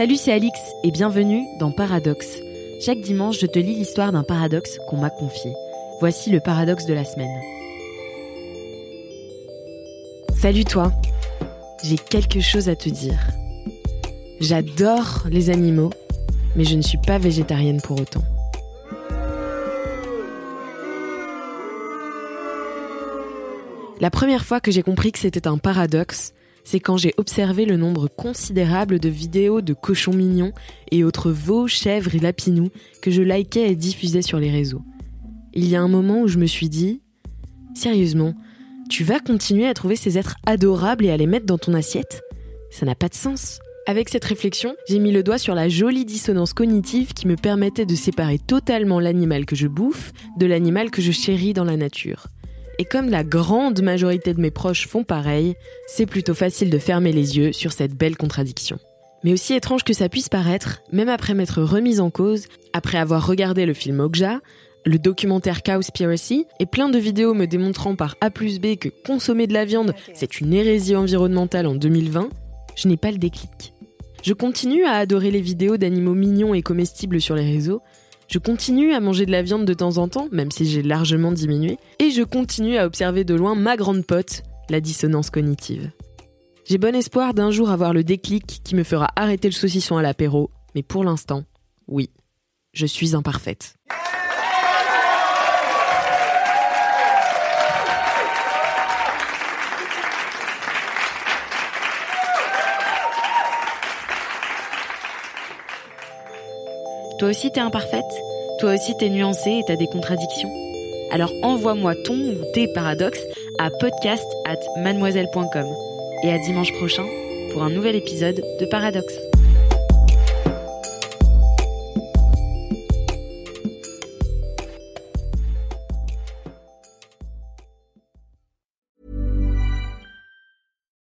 Salut, c'est Alix et bienvenue dans Paradoxe. Chaque dimanche, je te lis l'histoire d'un paradoxe qu'on m'a confié. Voici le paradoxe de la semaine. Salut toi, j'ai quelque chose à te dire. J'adore les animaux, mais je ne suis pas végétarienne pour autant. La première fois que j'ai compris que c'était un paradoxe, c'est quand j'ai observé le nombre considérable de vidéos de cochons mignons et autres veaux, chèvres et lapinous que je likais et diffusais sur les réseaux. Il y a un moment où je me suis dit Sérieusement, tu vas continuer à trouver ces êtres adorables et à les mettre dans ton assiette? Ça n'a pas de sens. Avec cette réflexion, j'ai mis le doigt sur la jolie dissonance cognitive qui me permettait de séparer totalement l'animal que je bouffe de l'animal que je chéris dans la nature. Et comme la grande majorité de mes proches font pareil, c'est plutôt facile de fermer les yeux sur cette belle contradiction. Mais aussi étrange que ça puisse paraître, même après m'être remise en cause, après avoir regardé le film Okja, le documentaire Cowspiracy et plein de vidéos me démontrant par A plus B que consommer de la viande, c'est une hérésie environnementale en 2020, je n'ai pas le déclic. Je continue à adorer les vidéos d'animaux mignons et comestibles sur les réseaux, je continue à manger de la viande de temps en temps, même si j'ai largement diminué, et je continue à observer de loin ma grande pote, la dissonance cognitive. J'ai bon espoir d'un jour avoir le déclic qui me fera arrêter le saucisson à l'apéro, mais pour l'instant, oui, je suis imparfaite. Toi aussi t'es imparfaite Toi aussi t'es nuancée et t'as des contradictions Alors envoie-moi ton ou tes paradoxes à podcast at mademoiselle.com. Et à dimanche prochain pour un nouvel épisode de Paradoxe.